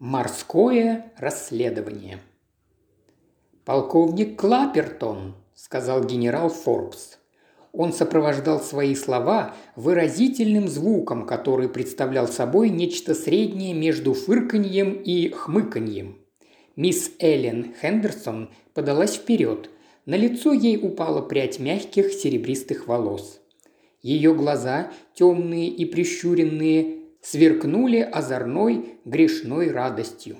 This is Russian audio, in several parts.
Морское расследование. «Полковник Клапертон», – сказал генерал Форбс. Он сопровождал свои слова выразительным звуком, который представлял собой нечто среднее между фырканьем и хмыканьем. Мисс Эллен Хендерсон подалась вперед. На лицо ей упала прядь мягких серебристых волос. Ее глаза, темные и прищуренные, сверкнули озорной грешной радостью.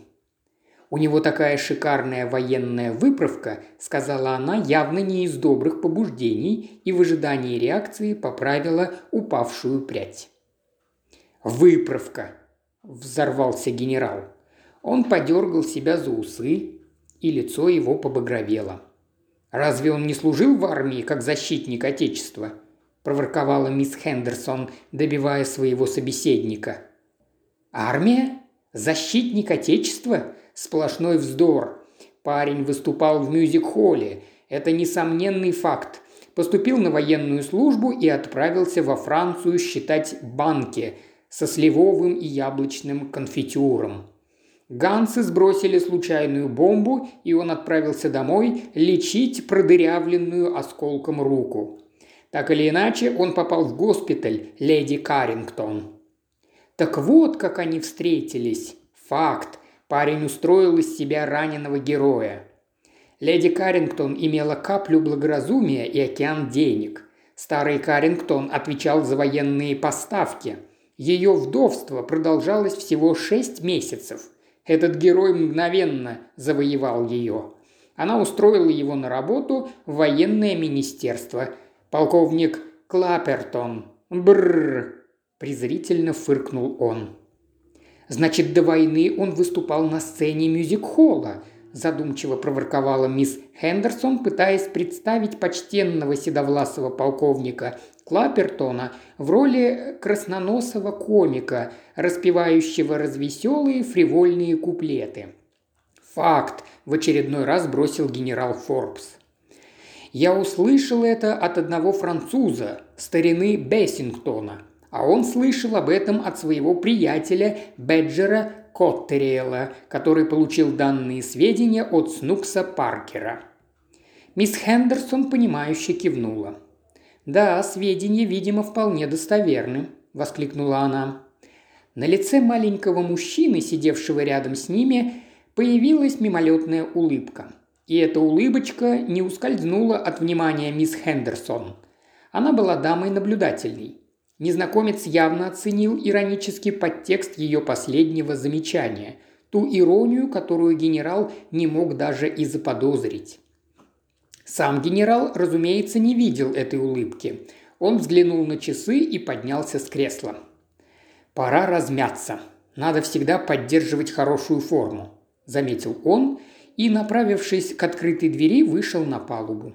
«У него такая шикарная военная выправка», – сказала она, явно не из добрых побуждений и в ожидании реакции поправила упавшую прядь. «Выправка!» – взорвался генерал. Он подергал себя за усы, и лицо его побагровело. «Разве он не служил в армии как защитник Отечества?» – проворковала мисс Хендерсон, добивая своего собеседника. «Армия? Защитник Отечества? Сплошной вздор. Парень выступал в мюзик-холле. Это несомненный факт. Поступил на военную службу и отправился во Францию считать банки со сливовым и яблочным конфитюром. Гансы сбросили случайную бомбу, и он отправился домой лечить продырявленную осколком руку. Так или иначе, он попал в госпиталь леди Карингтон. Так вот, как они встретились. Факт. Парень устроил из себя раненого героя. Леди Карингтон имела каплю благоразумия и океан денег. Старый Карингтон отвечал за военные поставки. Ее вдовство продолжалось всего шесть месяцев. Этот герой мгновенно завоевал ее. Она устроила его на работу в военное министерство – Полковник Клапертон. Бррр. презрительно фыркнул он. Значит, до войны он выступал на сцене мюзик-холла, задумчиво проворковала мисс Хендерсон, пытаясь представить почтенного седовласого полковника Клапертона в роли красноносого комика, распевающего развеселые фривольные куплеты. «Факт!» – в очередной раз бросил генерал Форбс. Я услышал это от одного француза, старины Бессингтона, а он слышал об этом от своего приятеля Беджера Коттериэла, который получил данные сведения от Снукса Паркера. Мисс Хендерсон, понимающе кивнула. «Да, сведения, видимо, вполне достоверны», – воскликнула она. На лице маленького мужчины, сидевшего рядом с ними, появилась мимолетная улыбка – и эта улыбочка не ускользнула от внимания мисс Хендерсон. Она была дамой наблюдательной. Незнакомец явно оценил иронический подтекст ее последнего замечания, ту иронию, которую генерал не мог даже и заподозрить. Сам генерал, разумеется, не видел этой улыбки. Он взглянул на часы и поднялся с кресла. «Пора размяться. Надо всегда поддерживать хорошую форму», – заметил он и, направившись к открытой двери, вышел на палубу.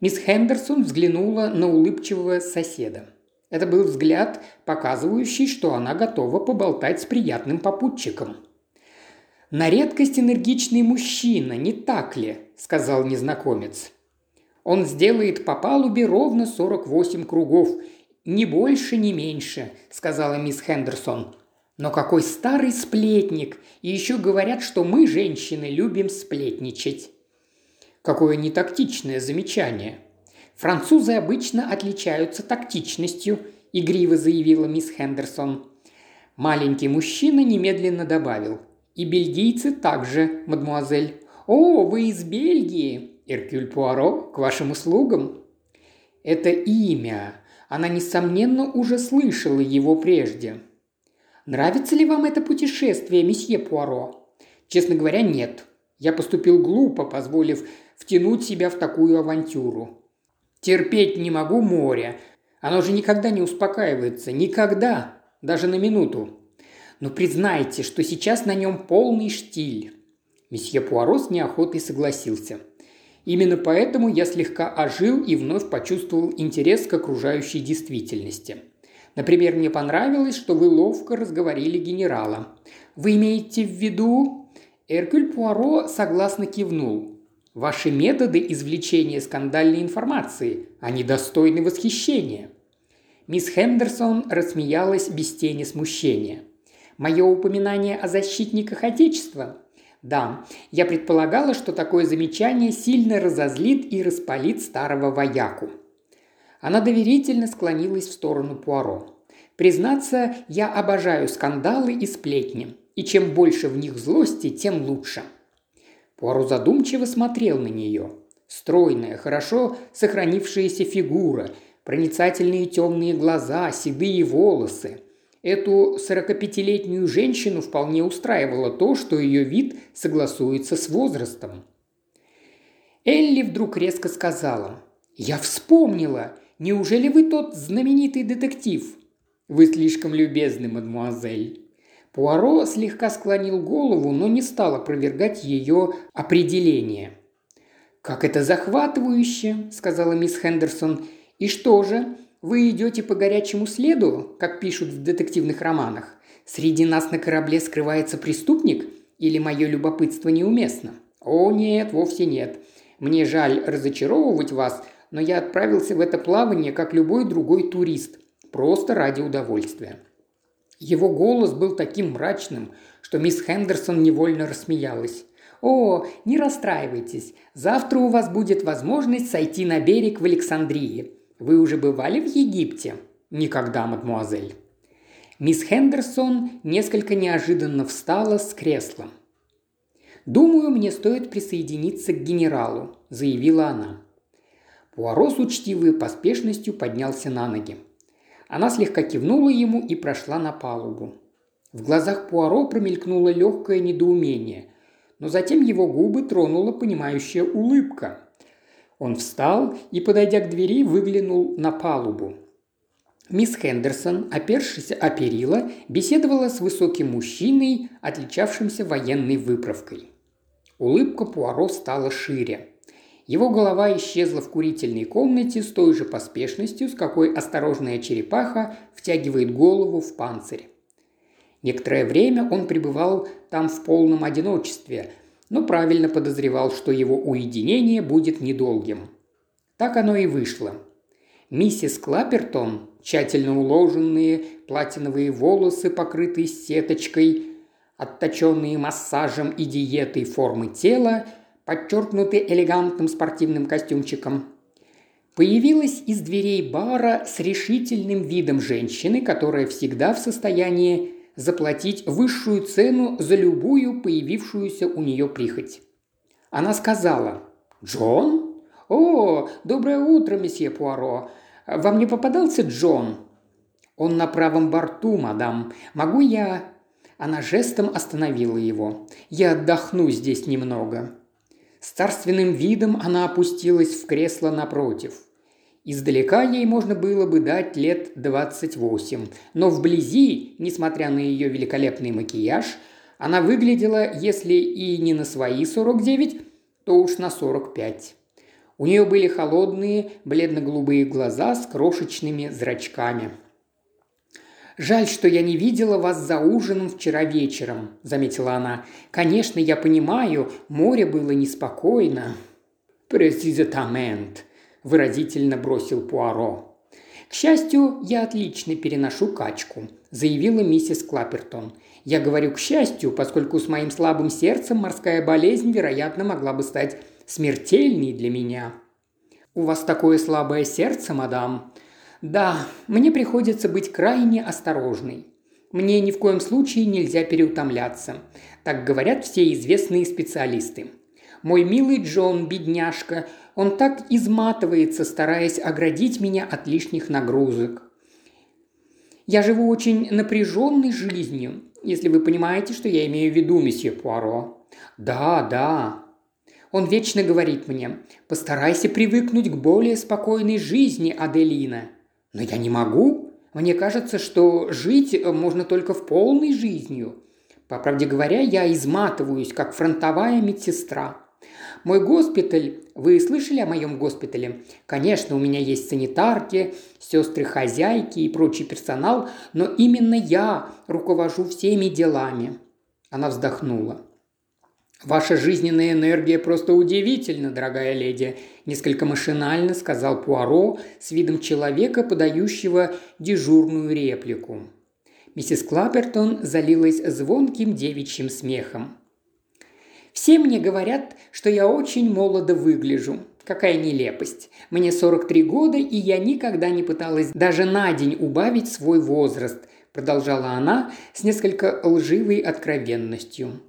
Мисс Хендерсон взглянула на улыбчивого соседа. Это был взгляд, показывающий, что она готова поболтать с приятным попутчиком. «На редкость энергичный мужчина, не так ли?» – сказал незнакомец. «Он сделает по палубе ровно 48 кругов, ни больше, ни меньше», – сказала мисс Хендерсон. Но какой старый сплетник! И еще говорят, что мы, женщины, любим сплетничать. Какое нетактичное замечание. Французы обычно отличаются тактичностью, игриво заявила мисс Хендерсон. Маленький мужчина немедленно добавил. И бельгийцы также, мадмуазель. «О, вы из Бельгии!» «Эркюль Пуаро, к вашим услугам!» Это имя. Она, несомненно, уже слышала его прежде. Нравится ли вам это путешествие, месье Пуаро? Честно говоря, нет. Я поступил глупо, позволив втянуть себя в такую авантюру. Терпеть не могу море. Оно же никогда не успокаивается. Никогда. Даже на минуту. Но признайте, что сейчас на нем полный штиль. Месье Пуаро с неохотой согласился. Именно поэтому я слегка ожил и вновь почувствовал интерес к окружающей действительности – Например, мне понравилось, что вы ловко разговорили генерала. Вы имеете в виду...» Эркюль Пуаро согласно кивнул. «Ваши методы извлечения скандальной информации, они достойны восхищения». Мисс Хендерсон рассмеялась без тени смущения. Мое упоминание о защитниках Отечества? Да, я предполагала, что такое замечание сильно разозлит и распалит старого вояку. Она доверительно склонилась в сторону Пуаро. Признаться, я обожаю скандалы и сплетни, и чем больше в них злости, тем лучше. Пуаро задумчиво смотрел на нее. Стройная, хорошо сохранившаяся фигура, проницательные темные глаза, седые волосы. Эту 45-летнюю женщину вполне устраивало то, что ее вид согласуется с возрастом. Элли вдруг резко сказала. «Я вспомнила! Неужели вы тот знаменитый детектив?» «Вы слишком любезны, мадмуазель». Пуаро слегка склонил голову, но не стал опровергать ее определение. «Как это захватывающе!» – сказала мисс Хендерсон. «И что же, вы идете по горячему следу, как пишут в детективных романах? Среди нас на корабле скрывается преступник? Или мое любопытство неуместно?» «О, нет, вовсе нет. Мне жаль разочаровывать вас, но я отправился в это плавание, как любой другой турист, просто ради удовольствия. Его голос был таким мрачным, что мисс Хендерсон невольно рассмеялась. «О, не расстраивайтесь. Завтра у вас будет возможность сойти на берег в Александрии. Вы уже бывали в Египте?» «Никогда, мадмуазель». Мисс Хендерсон несколько неожиданно встала с кресла. «Думаю, мне стоит присоединиться к генералу», – заявила она. Пуаро с учтивой поспешностью поднялся на ноги. Она слегка кивнула ему и прошла на палубу. В глазах Пуаро промелькнуло легкое недоумение, но затем его губы тронула понимающая улыбка. Он встал и, подойдя к двери, выглянул на палубу. Мисс Хендерсон, опершись о перила, беседовала с высоким мужчиной, отличавшимся военной выправкой. Улыбка Пуаро стала шире. Его голова исчезла в курительной комнате с той же поспешностью, с какой осторожная черепаха втягивает голову в панцирь. Некоторое время он пребывал там в полном одиночестве, но правильно подозревал, что его уединение будет недолгим. Так оно и вышло. Миссис Клапертон, тщательно уложенные платиновые волосы, покрытые сеточкой, отточенные массажем и диетой формы тела – подчеркнутый элегантным спортивным костюмчиком. Появилась из дверей бара с решительным видом женщины, которая всегда в состоянии заплатить высшую цену за любую появившуюся у нее прихоть. Она сказала «Джон? О, доброе утро, месье Пуаро. Вам не попадался Джон?» «Он на правом борту, мадам. Могу я...» Она жестом остановила его. «Я отдохну здесь немного». С царственным видом она опустилась в кресло напротив. Издалека ей можно было бы дать лет 28, но вблизи, несмотря на ее великолепный макияж, она выглядела, если и не на свои 49, то уж на 45. У нее были холодные, бледно-голубые глаза с крошечными зрачками – «Жаль, что я не видела вас за ужином вчера вечером», – заметила она. «Конечно, я понимаю, море было неспокойно». «Презизетамент», – выразительно бросил Пуаро. «К счастью, я отлично переношу качку», – заявила миссис Клапертон. «Я говорю «к счастью», поскольку с моим слабым сердцем морская болезнь, вероятно, могла бы стать смертельной для меня». «У вас такое слабое сердце, мадам», да, мне приходится быть крайне осторожной. Мне ни в коем случае нельзя переутомляться. Так говорят все известные специалисты. Мой милый Джон, бедняжка, он так изматывается, стараясь оградить меня от лишних нагрузок. Я живу очень напряженной жизнью, если вы понимаете, что я имею в виду, месье Пуаро. Да, да. Он вечно говорит мне, постарайся привыкнуть к более спокойной жизни, Аделина. Но я не могу. Мне кажется, что жить э, можно только в полной жизнью. По правде говоря, я изматываюсь, как фронтовая медсестра. Мой госпиталь, вы слышали о моем госпитале? Конечно, у меня есть санитарки, сестры-хозяйки и прочий персонал, но именно я руковожу всеми делами. Она вздохнула. «Ваша жизненная энергия просто удивительна, дорогая леди», – несколько машинально сказал Пуаро с видом человека, подающего дежурную реплику. Миссис Клапертон залилась звонким девичьим смехом. «Все мне говорят, что я очень молодо выгляжу. Какая нелепость. Мне 43 года, и я никогда не пыталась даже на день убавить свой возраст», продолжала она с несколько лживой откровенностью.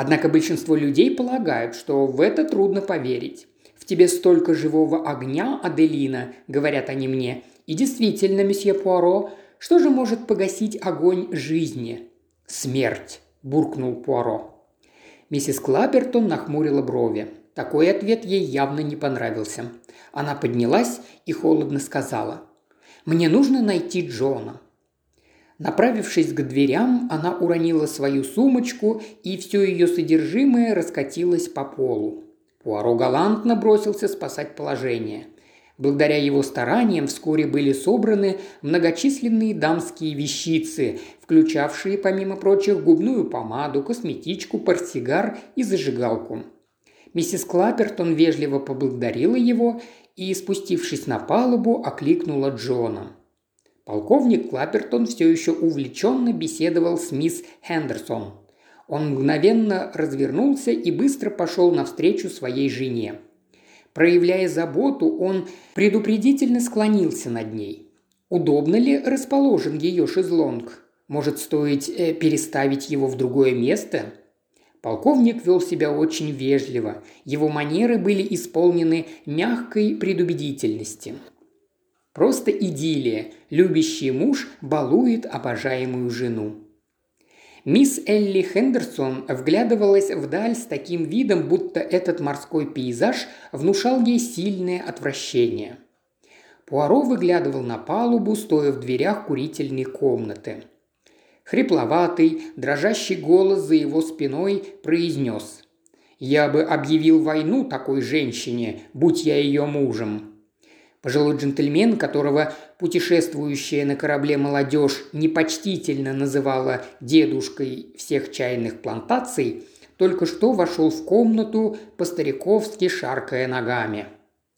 Однако большинство людей полагают, что в это трудно поверить. В тебе столько живого огня, Аделина, говорят они мне. И действительно, месье Пуаро, что же может погасить огонь жизни? Смерть, буркнул Пуаро. Миссис Клапертон нахмурила брови. Такой ответ ей явно не понравился. Она поднялась и холодно сказала. «Мне нужно найти Джона». Направившись к дверям, она уронила свою сумочку, и все ее содержимое раскатилось по полу. Пуаро галантно бросился спасать положение. Благодаря его стараниям вскоре были собраны многочисленные дамские вещицы, включавшие, помимо прочих, губную помаду, косметичку, портсигар и зажигалку. Миссис Клапертон вежливо поблагодарила его и, спустившись на палубу, окликнула Джона. Полковник Клапертон все еще увлеченно беседовал с мисс Хендерсон. Он мгновенно развернулся и быстро пошел навстречу своей жене. Проявляя заботу, он предупредительно склонился над ней. Удобно ли расположен ее шезлонг? Может, стоит э, переставить его в другое место? Полковник вел себя очень вежливо. Его манеры были исполнены мягкой предубедительности. Просто идиллия. Любящий муж балует обожаемую жену. Мисс Элли Хендерсон вглядывалась вдаль с таким видом, будто этот морской пейзаж внушал ей сильное отвращение. Пуаро выглядывал на палубу, стоя в дверях курительной комнаты. Хрипловатый, дрожащий голос за его спиной произнес «Я бы объявил войну такой женщине, будь я ее мужем». Пожилой джентльмен, которого путешествующая на корабле молодежь непочтительно называла дедушкой всех чайных плантаций, только что вошел в комнату, по-стариковски шаркая ногами.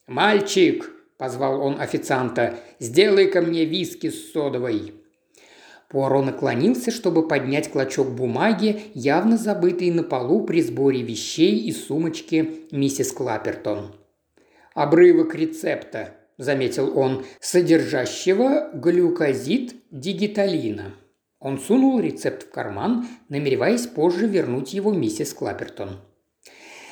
«Мальчик!» – позвал он официанта. «Сделай-ка мне виски с содовой!» Пуаро наклонился, чтобы поднять клочок бумаги, явно забытый на полу при сборе вещей из сумочки миссис Клапертон. «Обрывок рецепта», – заметил он, – «содержащего глюкозид дигиталина». Он сунул рецепт в карман, намереваясь позже вернуть его миссис Клапертон.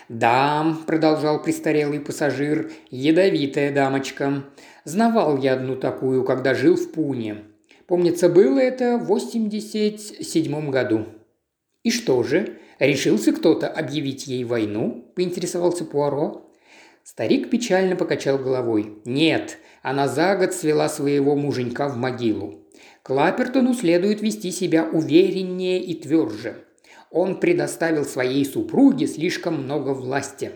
«Да», – продолжал престарелый пассажир, – «ядовитая дамочка. Знавал я одну такую, когда жил в Пуне. Помнится, было это в 87 году». «И что же, решился кто-то объявить ей войну?» – поинтересовался Пуаро. Старик печально покачал головой. «Нет, она за год свела своего муженька в могилу. Клапертону следует вести себя увереннее и тверже. Он предоставил своей супруге слишком много власти».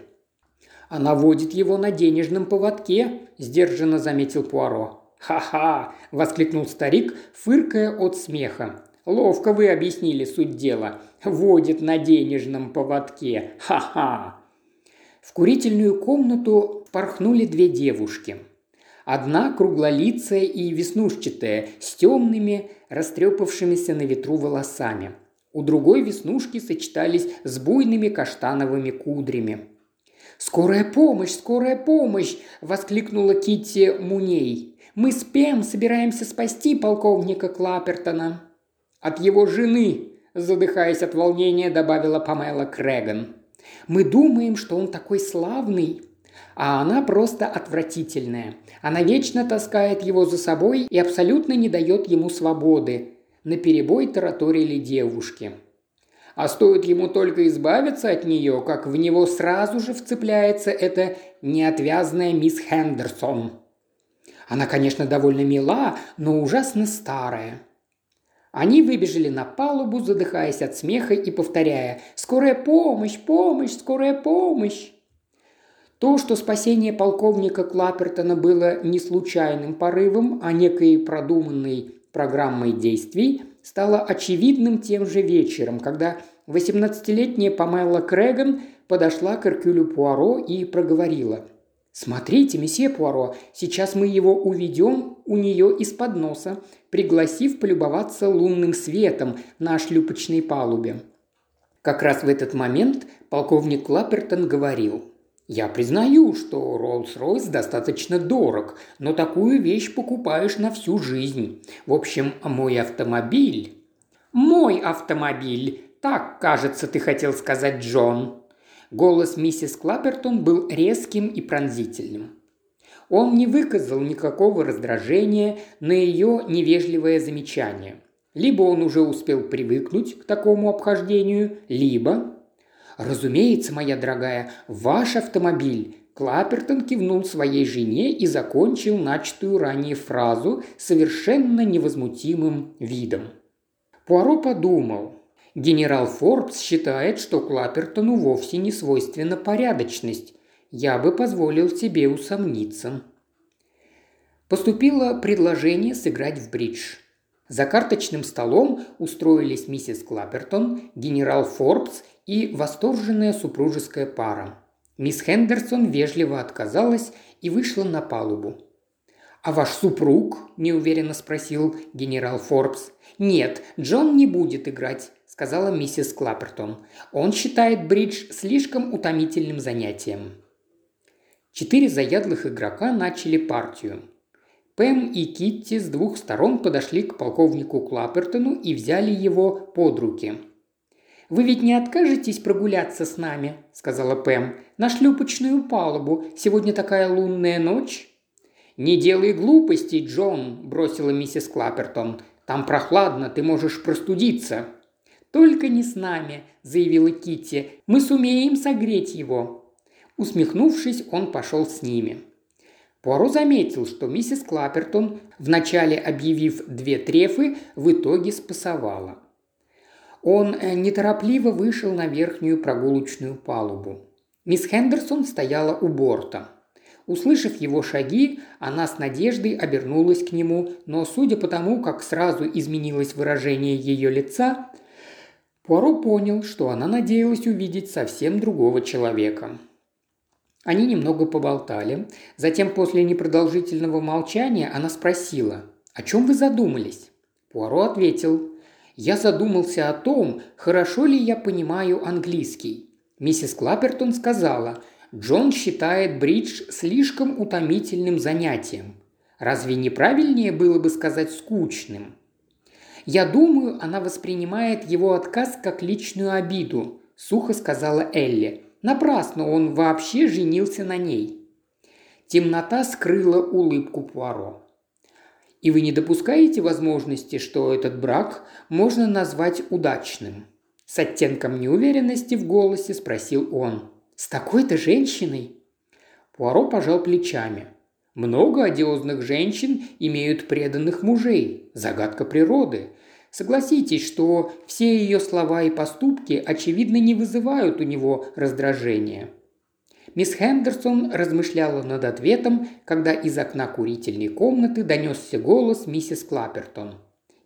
«Она водит его на денежном поводке», – сдержанно заметил Пуаро. «Ха-ха!» – воскликнул старик, фыркая от смеха. «Ловко вы объяснили суть дела. Водит на денежном поводке. Ха-ха!» В курительную комнату порхнули две девушки. Одна круглолицая и веснушчатая, с темными, растрепавшимися на ветру волосами. У другой веснушки сочетались с буйными каштановыми кудрями. «Скорая помощь! Скорая помощь!» – воскликнула Китти Муней. «Мы с собираемся спасти полковника Клапертона». «От его жены!» – задыхаясь от волнения, добавила Памела Крэган. Мы думаем, что он такой славный, а она просто отвратительная. Она вечно таскает его за собой и абсолютно не дает ему свободы. На перебой тараторили девушки. А стоит ему только избавиться от нее, как в него сразу же вцепляется эта неотвязная мисс Хендерсон. Она, конечно, довольно мила, но ужасно старая. Они выбежали на палубу, задыхаясь от смеха и повторяя «Скорая помощь! Помощь! Скорая помощь!» То, что спасение полковника Клапертона было не случайным порывом, а некой продуманной программой действий, стало очевидным тем же вечером, когда 18-летняя Памела Крэган подошла к Эркюлю Пуаро и проговорила. «Смотрите, месье Пуаро, сейчас мы его уведем у нее из-под носа. Пригласив полюбоваться лунным светом на шлюпочной палубе. Как раз в этот момент полковник Клаппертон говорил – я признаю, что Роллс-Ройс достаточно дорог, но такую вещь покупаешь на всю жизнь. В общем, мой автомобиль... Мой автомобиль, так, кажется, ты хотел сказать, Джон. Голос миссис Клаппертон был резким и пронзительным. Он не выказал никакого раздражения на ее невежливое замечание. Либо он уже успел привыкнуть к такому обхождению, либо «Разумеется, моя дорогая, ваш автомобиль!» Клапертон кивнул своей жене и закончил начатую ранее фразу совершенно невозмутимым видом. Пуаро подумал. Генерал Форбс считает, что Клапертону вовсе не свойственна порядочность. Я бы позволил себе усомниться. Поступило предложение сыграть в бридж. За карточным столом устроились миссис Клапертон, генерал Форбс и восторженная супружеская пара. Мисс Хендерсон вежливо отказалась и вышла на палубу. «А ваш супруг?» – неуверенно спросил генерал Форбс. «Нет, Джон не будет играть», – сказала миссис Клаппертон. «Он считает бридж слишком утомительным занятием». Четыре заядлых игрока начали партию. Пэм и Китти с двух сторон подошли к полковнику Клаппертону и взяли его под руки – «Вы ведь не откажетесь прогуляться с нами?» – сказала Пэм. «На шлюпочную палубу. Сегодня такая лунная ночь». «Не делай глупостей, Джон», – бросила миссис Клаппертон. «Там прохладно, ты можешь простудиться». «Только не с нами», – заявила Китти. «Мы сумеем согреть его». Усмехнувшись, он пошел с ними. Пуаро заметил, что миссис Клаппертон, вначале объявив две трефы, в итоге спасовала. Он э, неторопливо вышел на верхнюю прогулочную палубу. Мисс Хендерсон стояла у борта. Услышав его шаги, она с надеждой обернулась к нему, но судя по тому, как сразу изменилось выражение ее лица, Пуаро понял, что она надеялась увидеть совсем другого человека. Они немного поболтали. Затем, после непродолжительного молчания, она спросила, «О чем вы задумались?» Пуаро ответил, я задумался о том, хорошо ли я понимаю английский. Миссис Клаппертон сказала, Джон считает бридж слишком утомительным занятием. Разве не правильнее было бы сказать скучным? Я думаю, она воспринимает его отказ как личную обиду, сухо сказала Элли. Напрасно он вообще женился на ней. Темнота скрыла улыбку Пуаро. И вы не допускаете возможности, что этот брак можно назвать удачным?» С оттенком неуверенности в голосе спросил он. «С такой-то женщиной?» Пуаро пожал плечами. «Много одиозных женщин имеют преданных мужей. Загадка природы. Согласитесь, что все ее слова и поступки, очевидно, не вызывают у него раздражения. Мисс Хендерсон размышляла над ответом, когда из окна курительной комнаты донесся голос миссис Клаппертон.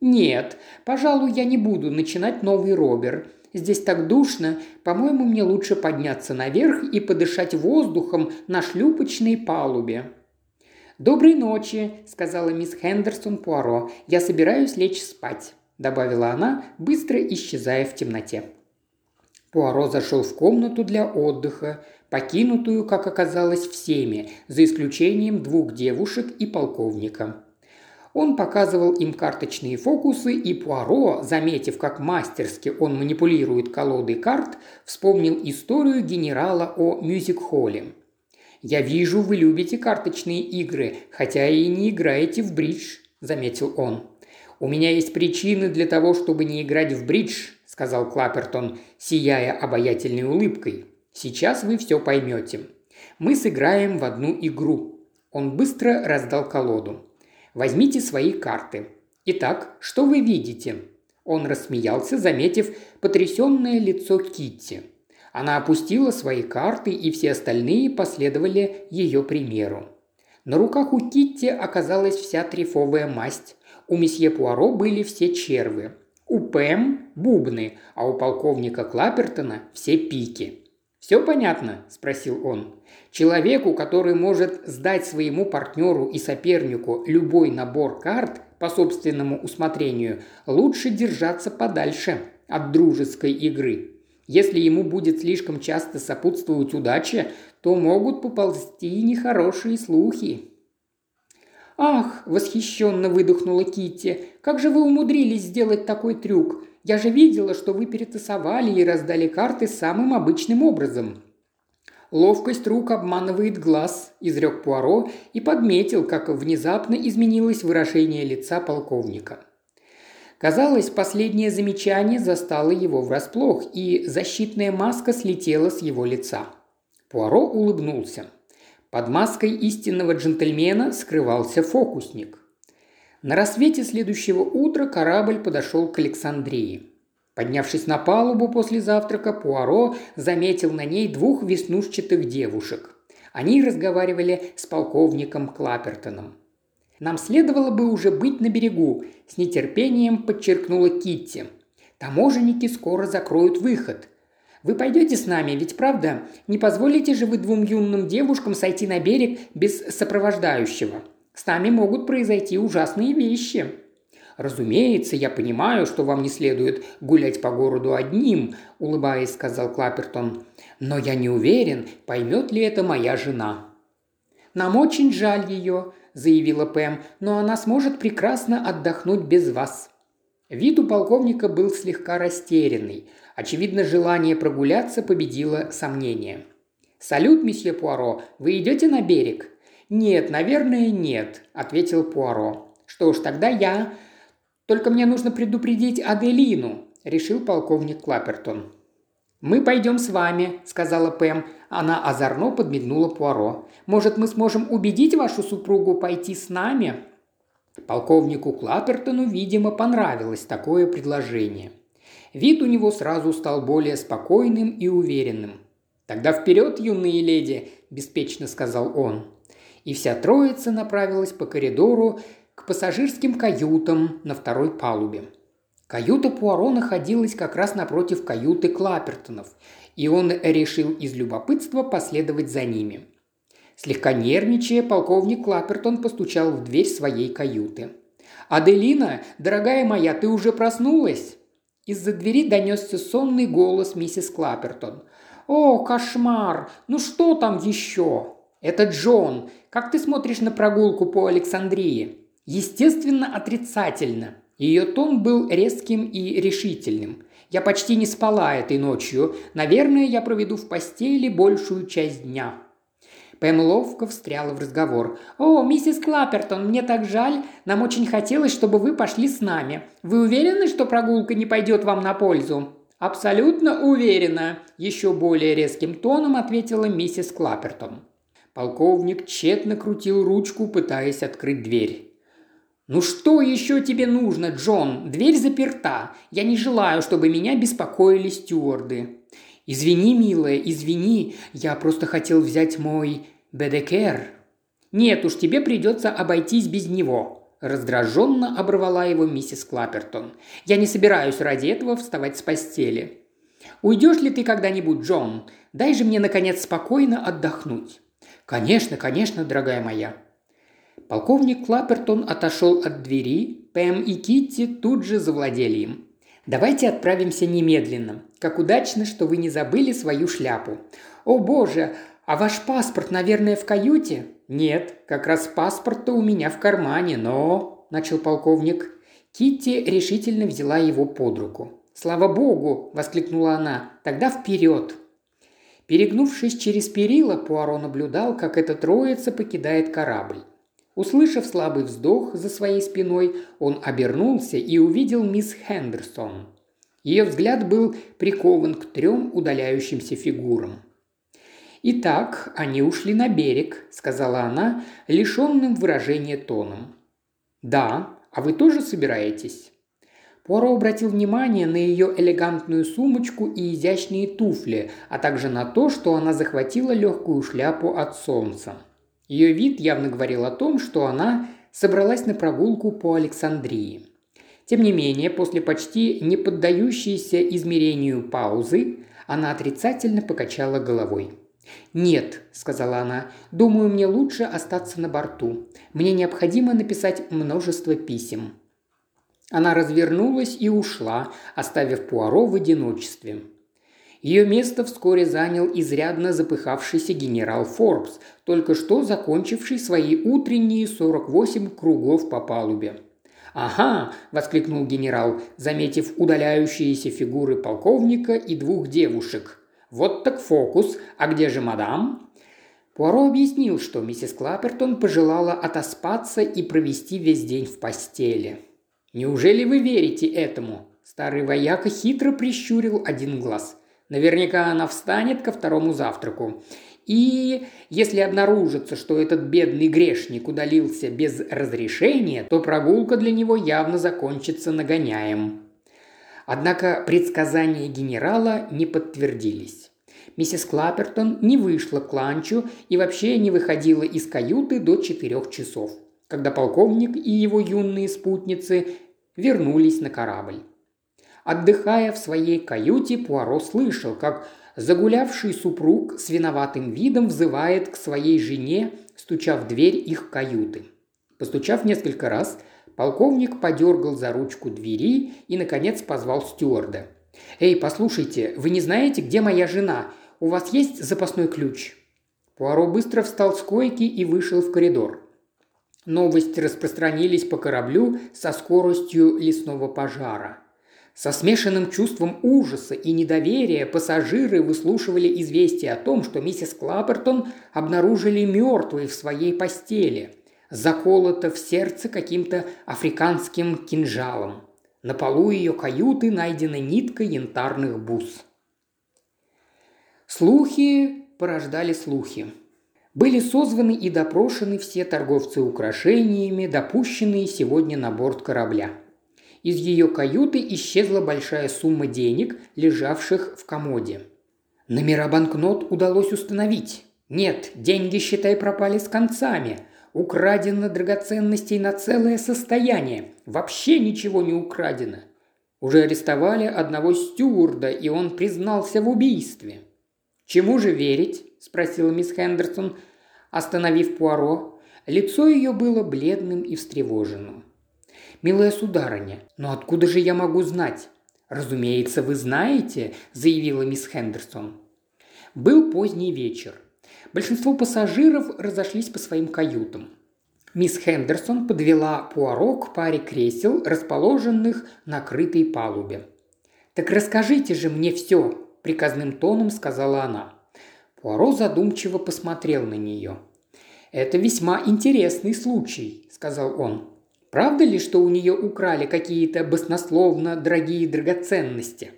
«Нет, пожалуй, я не буду начинать новый робер. Здесь так душно. По-моему, мне лучше подняться наверх и подышать воздухом на шлюпочной палубе». «Доброй ночи», – сказала мисс Хендерсон Пуаро. «Я собираюсь лечь спать», – добавила она, быстро исчезая в темноте. Пуаро зашел в комнату для отдыха, покинутую, как оказалось, всеми, за исключением двух девушек и полковника. Он показывал им карточные фокусы, и Пуаро, заметив, как мастерски он манипулирует колодой карт, вспомнил историю генерала о мюзик-холле. «Я вижу, вы любите карточные игры, хотя и не играете в бридж», – заметил он. «У меня есть причины для того, чтобы не играть в бридж», – сказал Клапертон, сияя обаятельной улыбкой. Сейчас вы все поймете. Мы сыграем в одну игру. Он быстро раздал колоду. Возьмите свои карты. Итак, что вы видите? Он рассмеялся, заметив потрясенное лицо Китти. Она опустила свои карты, и все остальные последовали ее примеру. На руках у Китти оказалась вся трефовая масть. У месье Пуаро были все червы. У Пэм – бубны, а у полковника Клапертона – все пики. «Все понятно?» – спросил он. «Человеку, который может сдать своему партнеру и сопернику любой набор карт, по собственному усмотрению, лучше держаться подальше от дружеской игры. Если ему будет слишком часто сопутствовать удача, то могут поползти нехорошие слухи. «Ах!» – восхищенно выдохнула Китти. «Как же вы умудрились сделать такой трюк? Я же видела, что вы перетасовали и раздали карты самым обычным образом». «Ловкость рук обманывает глаз», – изрек Пуаро и подметил, как внезапно изменилось выражение лица полковника. Казалось, последнее замечание застало его врасплох, и защитная маска слетела с его лица. Пуаро улыбнулся. Под маской истинного джентльмена скрывался фокусник. На рассвете следующего утра корабль подошел к Александрии. Поднявшись на палубу после завтрака, Пуаро заметил на ней двух веснушчатых девушек. Они разговаривали с полковником Клапертоном. Нам следовало бы уже быть на берегу», – с нетерпением подчеркнула Китти. «Таможенники скоро закроют выход. Вы пойдете с нами, ведь правда? Не позволите же вы двум юным девушкам сойти на берег без сопровождающего? С нами могут произойти ужасные вещи». «Разумеется, я понимаю, что вам не следует гулять по городу одним», – улыбаясь, сказал Клапертон. «Но я не уверен, поймет ли это моя жена». «Нам очень жаль ее», заявила Пэм, – «но она сможет прекрасно отдохнуть без вас». Вид у полковника был слегка растерянный. Очевидно, желание прогуляться победило сомнение. «Салют, месье Пуаро, вы идете на берег?» «Нет, наверное, нет», – ответил Пуаро. «Что ж, тогда я. Только мне нужно предупредить Аделину», – решил полковник Клапертон. «Мы пойдем с вами», – сказала Пэм. Она озорно подмигнула Пуаро. «Может, мы сможем убедить вашу супругу пойти с нами?» Полковнику Клапертону, видимо, понравилось такое предложение. Вид у него сразу стал более спокойным и уверенным. «Тогда вперед, юные леди!» – беспечно сказал он. И вся троица направилась по коридору к пассажирским каютам на второй палубе. Каюта Пуаро находилась как раз напротив каюты Клапертонов, и он решил из любопытства последовать за ними. Слегка нервничая, полковник Клапертон постучал в дверь своей каюты. «Аделина, дорогая моя, ты уже проснулась?» Из-за двери донесся сонный голос миссис Клапертон. «О, кошмар! Ну что там еще?» «Это Джон. Как ты смотришь на прогулку по Александрии?» «Естественно, отрицательно. Ее тон был резким и решительным. Я почти не спала этой ночью. Наверное, я проведу в постели большую часть дня. Пэм ловко встряла в разговор. «О, миссис Клапертон, мне так жаль. Нам очень хотелось, чтобы вы пошли с нами. Вы уверены, что прогулка не пойдет вам на пользу?» «Абсолютно уверена», – еще более резким тоном ответила миссис Клапертон. Полковник тщетно крутил ручку, пытаясь открыть дверь. «Ну что еще тебе нужно, Джон? Дверь заперта. Я не желаю, чтобы меня беспокоили стюарды». «Извини, милая, извини. Я просто хотел взять мой бедекер». «Нет уж, тебе придется обойтись без него», – раздраженно оборвала его миссис Клапертон. «Я не собираюсь ради этого вставать с постели». «Уйдешь ли ты когда-нибудь, Джон? Дай же мне, наконец, спокойно отдохнуть». «Конечно, конечно, дорогая моя», Полковник Клапертон отошел от двери, Пэм и Китти тут же завладели им. «Давайте отправимся немедленно. Как удачно, что вы не забыли свою шляпу. О боже, а ваш паспорт, наверное, в каюте?» «Нет, как раз паспорт-то у меня в кармане, но...» – начал полковник. Китти решительно взяла его под руку. «Слава богу!» – воскликнула она. «Тогда вперед!» Перегнувшись через перила, Пуаро наблюдал, как эта троица покидает корабль. Услышав слабый вздох за своей спиной, он обернулся и увидел мисс Хендерсон. Ее взгляд был прикован к трем удаляющимся фигурам. «Итак, они ушли на берег», – сказала она, лишенным выражения тоном. «Да, а вы тоже собираетесь?» Пуаро обратил внимание на ее элегантную сумочку и изящные туфли, а также на то, что она захватила легкую шляпу от солнца. Ее вид явно говорил о том, что она собралась на прогулку по Александрии. Тем не менее, после почти не поддающейся измерению паузы, она отрицательно покачала головой. «Нет», – сказала она, – «думаю, мне лучше остаться на борту. Мне необходимо написать множество писем». Она развернулась и ушла, оставив Пуаро в одиночестве. Ее место вскоре занял изрядно запыхавшийся генерал Форбс, только что закончивший свои утренние 48 кругов по палубе. «Ага!» – воскликнул генерал, заметив удаляющиеся фигуры полковника и двух девушек. «Вот так фокус! А где же мадам?» Пуаро объяснил, что миссис Клаппертон пожелала отоспаться и провести весь день в постели. «Неужели вы верите этому?» Старый вояка хитро прищурил один глаз. Наверняка она встанет ко второму завтраку. И если обнаружится, что этот бедный грешник удалился без разрешения, то прогулка для него явно закончится нагоняем. Однако предсказания генерала не подтвердились. Миссис Клаппертон не вышла к ланчу и вообще не выходила из каюты до четырех часов, когда полковник и его юные спутницы вернулись на корабль. Отдыхая в своей каюте, Пуаро слышал, как загулявший супруг с виноватым видом взывает к своей жене, стуча в дверь их каюты. Постучав несколько раз, полковник подергал за ручку двери и, наконец, позвал стюарда. «Эй, послушайте, вы не знаете, где моя жена? У вас есть запасной ключ?» Пуаро быстро встал с койки и вышел в коридор. Новости распространились по кораблю со скоростью лесного пожара – со смешанным чувством ужаса и недоверия пассажиры выслушивали известие о том, что миссис Клаппертон обнаружили мертвой в своей постели, заколота в сердце каким-то африканским кинжалом. На полу ее каюты найдена нитка янтарных бус. Слухи порождали слухи. Были созваны и допрошены все торговцы украшениями, допущенные сегодня на борт корабля – из ее каюты исчезла большая сумма денег, лежавших в комоде. Номера банкнот удалось установить. Нет, деньги, считай, пропали с концами. Украдено драгоценностей на целое состояние. Вообще ничего не украдено. Уже арестовали одного стюарда, и он признался в убийстве. «Чему же верить?» – спросила мисс Хендерсон, остановив Пуаро. Лицо ее было бледным и встревоженным. «Милая сударыня, но откуда же я могу знать?» «Разумеется, вы знаете», – заявила мисс Хендерсон. Был поздний вечер. Большинство пассажиров разошлись по своим каютам. Мисс Хендерсон подвела Пуаро к паре кресел, расположенных на крытой палубе. «Так расскажите же мне все», – приказным тоном сказала она. Пуаро задумчиво посмотрел на нее. «Это весьма интересный случай», – сказал он. Правда ли, что у нее украли какие-то баснословно дорогие драгоценности?»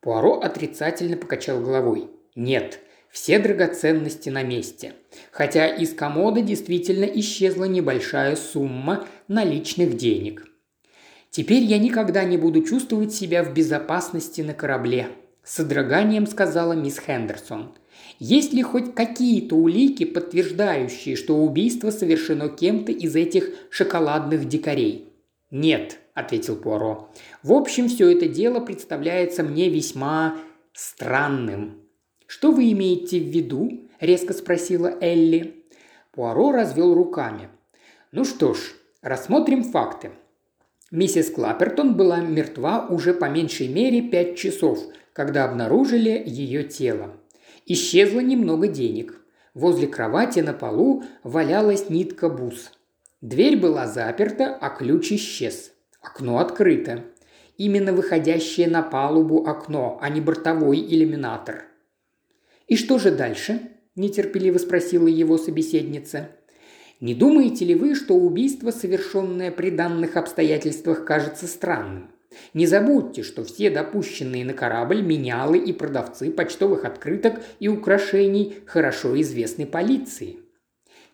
Пуаро отрицательно покачал головой. «Нет, все драгоценности на месте. Хотя из комода действительно исчезла небольшая сумма наличных денег. Теперь я никогда не буду чувствовать себя в безопасности на корабле», – с содроганием сказала мисс Хендерсон – есть ли хоть какие-то улики, подтверждающие, что убийство совершено кем-то из этих шоколадных дикарей? Нет, ответил Пуаро. В общем, все это дело представляется мне весьма странным. Что вы имеете в виду? резко спросила Элли. Пуаро развел руками. Ну что ж, рассмотрим факты. Миссис Клаппертон была мертва уже по меньшей мере пять часов, когда обнаружили ее тело. Исчезло немного денег. Возле кровати на полу валялась нитка бус. Дверь была заперта, а ключ исчез. Окно открыто. Именно выходящее на палубу окно, а не бортовой иллюминатор. «И что же дальше?» – нетерпеливо спросила его собеседница. «Не думаете ли вы, что убийство, совершенное при данных обстоятельствах, кажется странным? Не забудьте, что все допущенные на корабль менялы и продавцы почтовых открыток и украшений хорошо известны полиции.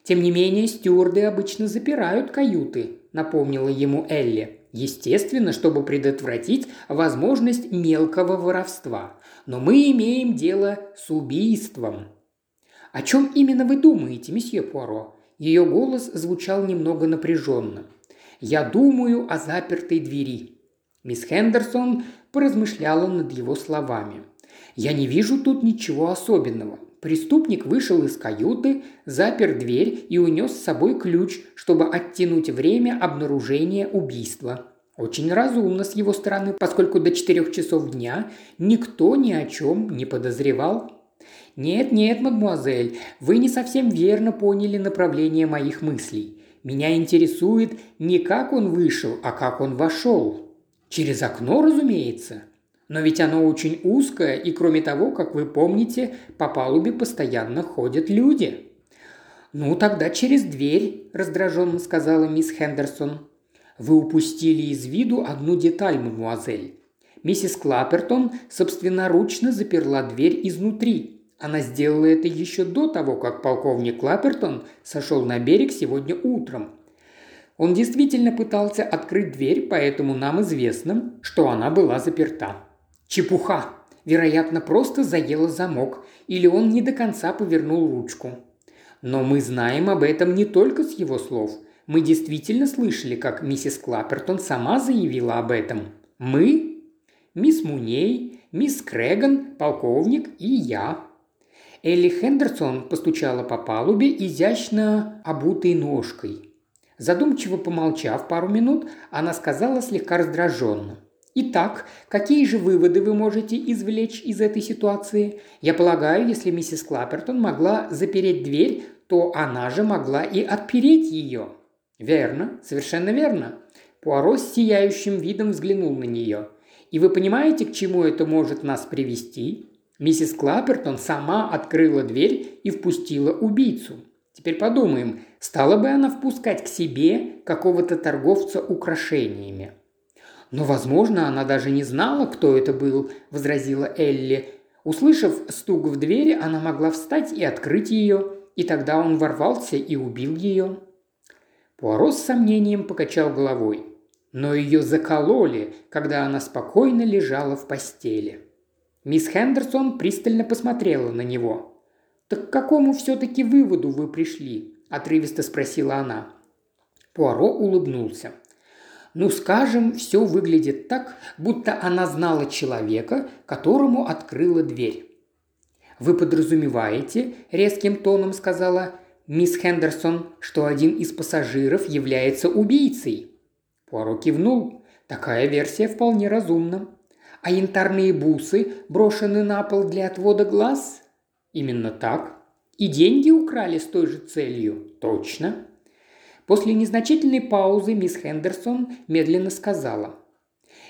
Тем не менее, стюарды обычно запирают каюты, напомнила ему Элли. Естественно, чтобы предотвратить возможность мелкого воровства. Но мы имеем дело с убийством. О чем именно вы думаете, месье Пуаро? Ее голос звучал немного напряженно. «Я думаю о запертой двери», Мисс Хендерсон поразмышляла над его словами. «Я не вижу тут ничего особенного. Преступник вышел из каюты, запер дверь и унес с собой ключ, чтобы оттянуть время обнаружения убийства. Очень разумно с его стороны, поскольку до четырех часов дня никто ни о чем не подозревал. «Нет, нет, мадемуазель, вы не совсем верно поняли направление моих мыслей. Меня интересует не как он вышел, а как он вошел. Через окно, разумеется. Но ведь оно очень узкое, и кроме того, как вы помните, по палубе постоянно ходят люди». «Ну, тогда через дверь», – раздраженно сказала мисс Хендерсон. «Вы упустили из виду одну деталь, мадемуазель. Миссис Клаппертон собственноручно заперла дверь изнутри. Она сделала это еще до того, как полковник Клаппертон сошел на берег сегодня утром. Он действительно пытался открыть дверь, поэтому нам известно, что она была заперта. Чепуха. Вероятно, просто заела замок, или он не до конца повернул ручку. Но мы знаем об этом не только с его слов. Мы действительно слышали, как миссис Клаппертон сама заявила об этом. Мы, мисс Муней, мисс Крэган, полковник и я. Элли Хендерсон постучала по палубе изящно обутой ножкой. Задумчиво помолчав пару минут, она сказала слегка раздраженно. «Итак, какие же выводы вы можете извлечь из этой ситуации? Я полагаю, если миссис Клаппертон могла запереть дверь, то она же могла и отпереть ее». «Верно, совершенно верно». Пуаро с сияющим видом взглянул на нее. «И вы понимаете, к чему это может нас привести?» Миссис Клаппертон сама открыла дверь и впустила убийцу. Теперь подумаем, стала бы она впускать к себе какого-то торговца украшениями. «Но, возможно, она даже не знала, кто это был», – возразила Элли. Услышав стук в двери, она могла встать и открыть ее, и тогда он ворвался и убил ее. Пуаро с сомнением покачал головой. Но ее закололи, когда она спокойно лежала в постели. Мисс Хендерсон пристально посмотрела на него. «Так к какому все-таки выводу вы пришли?» – отрывисто спросила она. Пуаро улыбнулся. «Ну, скажем, все выглядит так, будто она знала человека, которому открыла дверь». «Вы подразумеваете», – резким тоном сказала мисс Хендерсон, что один из пассажиров является убийцей. Пуаро кивнул. Такая версия вполне разумна. А янтарные бусы брошены на пол для отвода глаз? Именно так. И деньги украли с той же целью? Точно. После незначительной паузы мисс Хендерсон медленно сказала.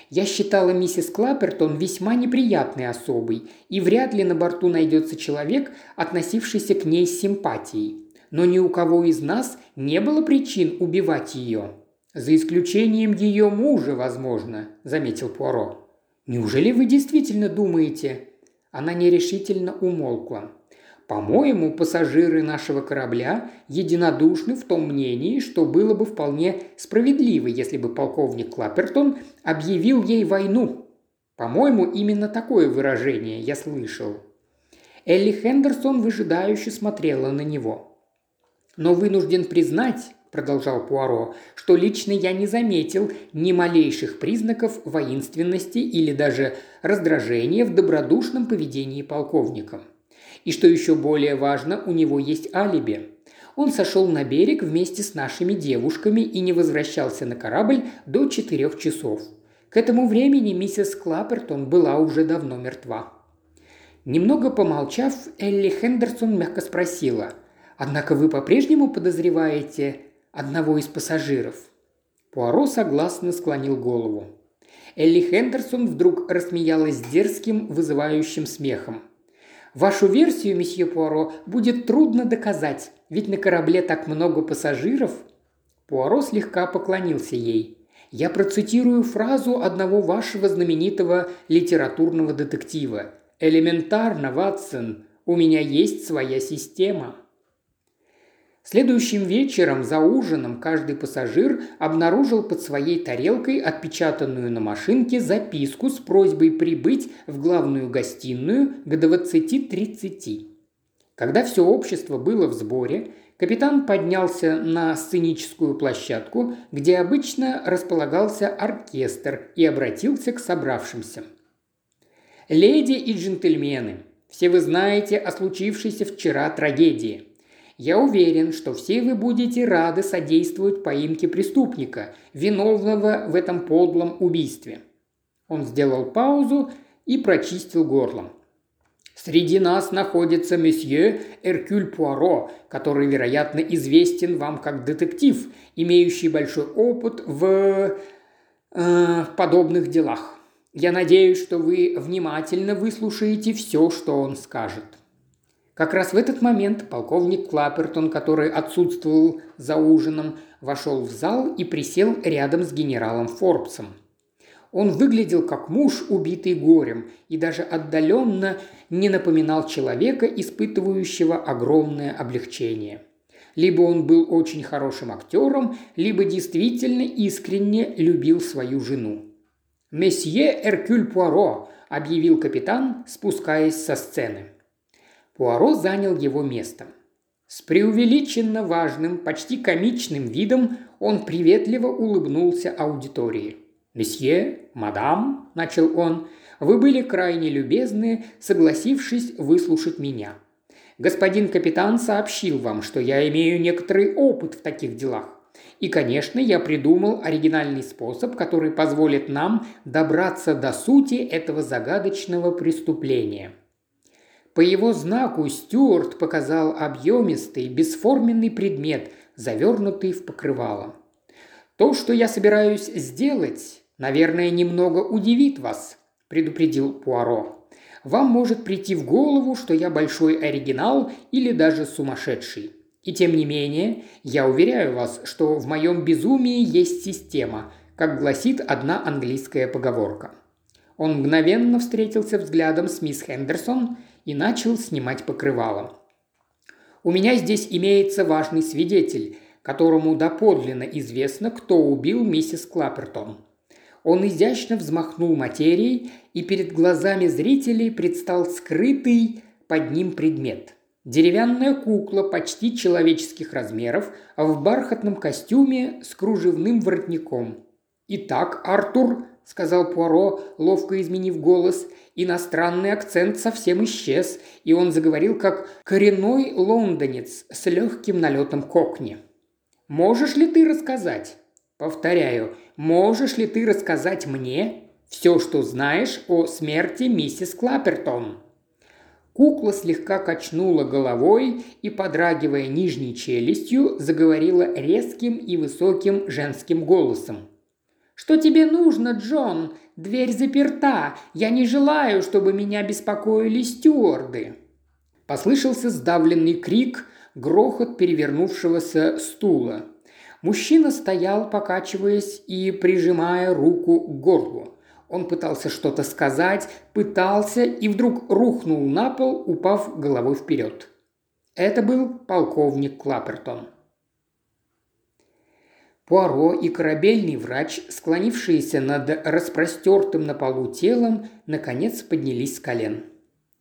«Я считала миссис Клаппертон весьма неприятной особой, и вряд ли на борту найдется человек, относившийся к ней с симпатией. Но ни у кого из нас не было причин убивать ее. За исключением ее мужа, возможно», – заметил Пуаро. «Неужели вы действительно думаете?» Она нерешительно умолкла. «По-моему, пассажиры нашего корабля единодушны в том мнении, что было бы вполне справедливо, если бы полковник Клаппертон объявил ей войну. По-моему, именно такое выражение я слышал». Элли Хендерсон выжидающе смотрела на него. «Но вынужден признать, продолжал Пуаро, что лично я не заметил ни малейших признаков воинственности или даже раздражения в добродушном поведении полковника. И что еще более важно, у него есть алиби. Он сошел на берег вместе с нашими девушками и не возвращался на корабль до четырех часов. К этому времени миссис Клаппертон была уже давно мертва. Немного помолчав, Элли Хендерсон мягко спросила – Однако вы по-прежнему подозреваете одного из пассажиров. Пуаро согласно склонил голову. Элли Хендерсон вдруг рассмеялась дерзким, вызывающим смехом. «Вашу версию, месье Пуаро, будет трудно доказать, ведь на корабле так много пассажиров». Пуаро слегка поклонился ей. «Я процитирую фразу одного вашего знаменитого литературного детектива. «Элементарно, Ватсон, у меня есть своя система». Следующим вечером за ужином каждый пассажир обнаружил под своей тарелкой отпечатанную на машинке записку с просьбой прибыть в главную гостиную к 20.30. Когда все общество было в сборе, капитан поднялся на сценическую площадку, где обычно располагался оркестр, и обратился к собравшимся. «Леди и джентльмены, Все вы знаете о случившейся вчера трагедии. Я уверен, что все вы будете рады содействовать поимке преступника, виновного в этом подлом убийстве». Он сделал паузу и прочистил горло. Среди нас находится месье Эркюль Пуаро, который, вероятно, известен вам как детектив, имеющий большой опыт в э, подобных делах. Я надеюсь, что вы внимательно выслушаете все, что он скажет. Как раз в этот момент полковник Клапертон, который отсутствовал за ужином, вошел в зал и присел рядом с генералом Форбсом. Он выглядел как муж, убитый горем, и даже отдаленно не напоминал человека, испытывающего огромное облегчение. Либо он был очень хорошим актером, либо действительно искренне любил свою жену. «Месье Эркюль Пуаро», – объявил капитан, спускаясь со сцены. Пуаро занял его место. С преувеличенно важным, почти комичным видом он приветливо улыбнулся аудитории. «Месье, мадам», – начал он, – «вы были крайне любезны, согласившись выслушать меня. Господин капитан сообщил вам, что я имею некоторый опыт в таких делах. И, конечно, я придумал оригинальный способ, который позволит нам добраться до сути этого загадочного преступления. По его знаку Стюарт показал объемистый, бесформенный предмет, завернутый в покрывало. То, что я собираюсь сделать, наверное, немного удивит вас, предупредил Пуаро. Вам может прийти в голову, что я большой оригинал или даже сумасшедший. И тем не менее, я уверяю вас, что в моем безумии есть система, как гласит одна английская поговорка. Он мгновенно встретился взглядом с мисс Хендерсон и начал снимать покрывало. «У меня здесь имеется важный свидетель, которому доподлинно известно, кто убил миссис Клаппертон. Он изящно взмахнул материей, и перед глазами зрителей предстал скрытый под ним предмет. Деревянная кукла почти человеческих размеров в бархатном костюме с кружевным воротником. «Итак, Артур», – сказал Пуаро, ловко изменив голос, – иностранный акцент совсем исчез, и он заговорил как коренной лондонец с легким налетом кокни. «Можешь ли ты рассказать?» «Повторяю, можешь ли ты рассказать мне все, что знаешь о смерти миссис Клаппертон?» Кукла слегка качнула головой и, подрагивая нижней челюстью, заговорила резким и высоким женским голосом. «Что тебе нужно, Джон? Дверь заперта. Я не желаю, чтобы меня беспокоили стюарды». Послышался сдавленный крик, грохот перевернувшегося стула. Мужчина стоял, покачиваясь и прижимая руку к горлу. Он пытался что-то сказать, пытался и вдруг рухнул на пол, упав головой вперед. Это был полковник Клапертон. Пуаро и корабельный врач, склонившиеся над распростертым на полу телом, наконец поднялись с колен.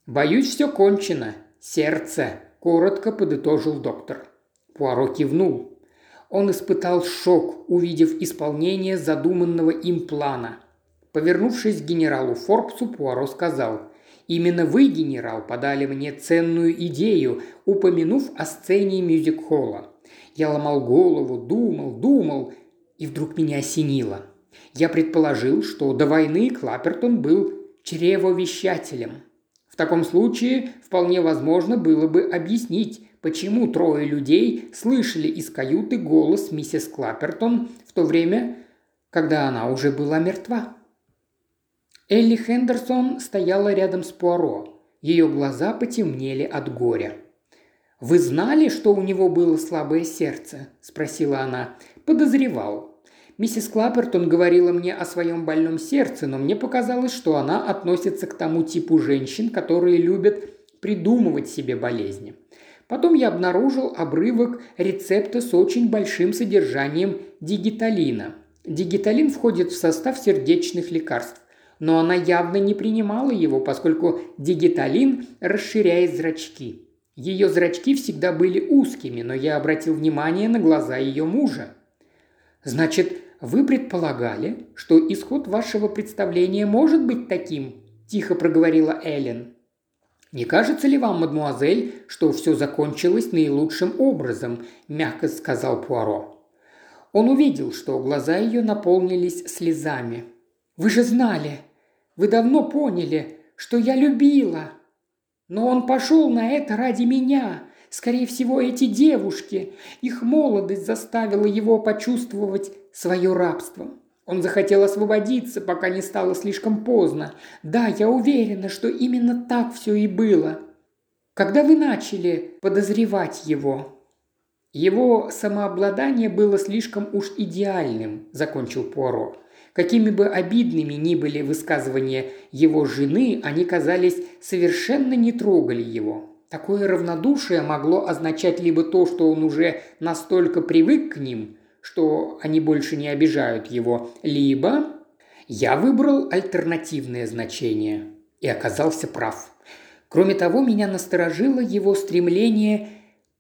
«Боюсь, все кончено. Сердце», – коротко подытожил доктор. Пуаро кивнул. Он испытал шок, увидев исполнение задуманного им плана. Повернувшись к генералу Форбсу, Пуаро сказал «Именно вы, генерал, подали мне ценную идею, упомянув о сцене мюзик-холла. Я ломал голову, думал, думал, и вдруг меня осенило. Я предположил, что до войны Клапертон был чревовещателем. В таком случае вполне возможно было бы объяснить, почему трое людей слышали из каюты голос миссис Клапертон в то время, когда она уже была мертва. Элли Хендерсон стояла рядом с Пуаро. Ее глаза потемнели от горя. «Вы знали, что у него было слабое сердце?» – спросила она. «Подозревал. Миссис Клаппертон говорила мне о своем больном сердце, но мне показалось, что она относится к тому типу женщин, которые любят придумывать себе болезни. Потом я обнаружил обрывок рецепта с очень большим содержанием дигиталина. Дигиталин входит в состав сердечных лекарств но она явно не принимала его, поскольку дигиталин расширяет зрачки. Ее зрачки всегда были узкими, но я обратил внимание на глаза ее мужа. «Значит, вы предполагали, что исход вашего представления может быть таким?» – тихо проговорила Эллен. «Не кажется ли вам, мадмуазель, что все закончилось наилучшим образом?» – мягко сказал Пуаро. Он увидел, что глаза ее наполнились слезами. «Вы же знали, вы давно поняли, что я любила. Но он пошел на это ради меня. Скорее всего, эти девушки, их молодость заставила его почувствовать свое рабство. Он захотел освободиться, пока не стало слишком поздно. Да, я уверена, что именно так все и было. Когда вы начали подозревать его?» «Его самообладание было слишком уж идеальным», – закончил Пуаро. Какими бы обидными ни были высказывания его жены, они казались совершенно не трогали его. Такое равнодушие могло означать либо то, что он уже настолько привык к ним, что они больше не обижают его, либо я выбрал альтернативное значение и оказался прав. Кроме того, меня насторожило его стремление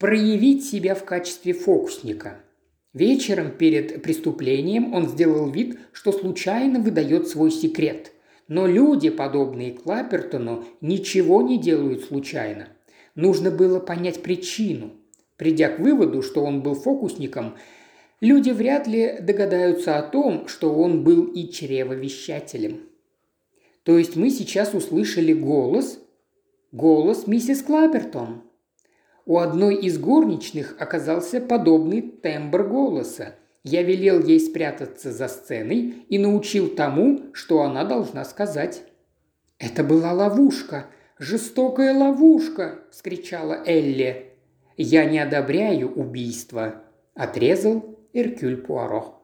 проявить себя в качестве фокусника. Вечером перед преступлением он сделал вид, что случайно выдает свой секрет. Но люди, подобные Клапертону, ничего не делают случайно. Нужно было понять причину. Придя к выводу, что он был фокусником, люди вряд ли догадаются о том, что он был и чревовещателем. То есть мы сейчас услышали голос, голос миссис Клапертон. У одной из горничных оказался подобный тембр голоса. Я велел ей спрятаться за сценой и научил тому, что она должна сказать. «Это была ловушка, жестокая ловушка!» – вскричала Элли. «Я не одобряю убийства», – отрезал Эркюль Пуаро.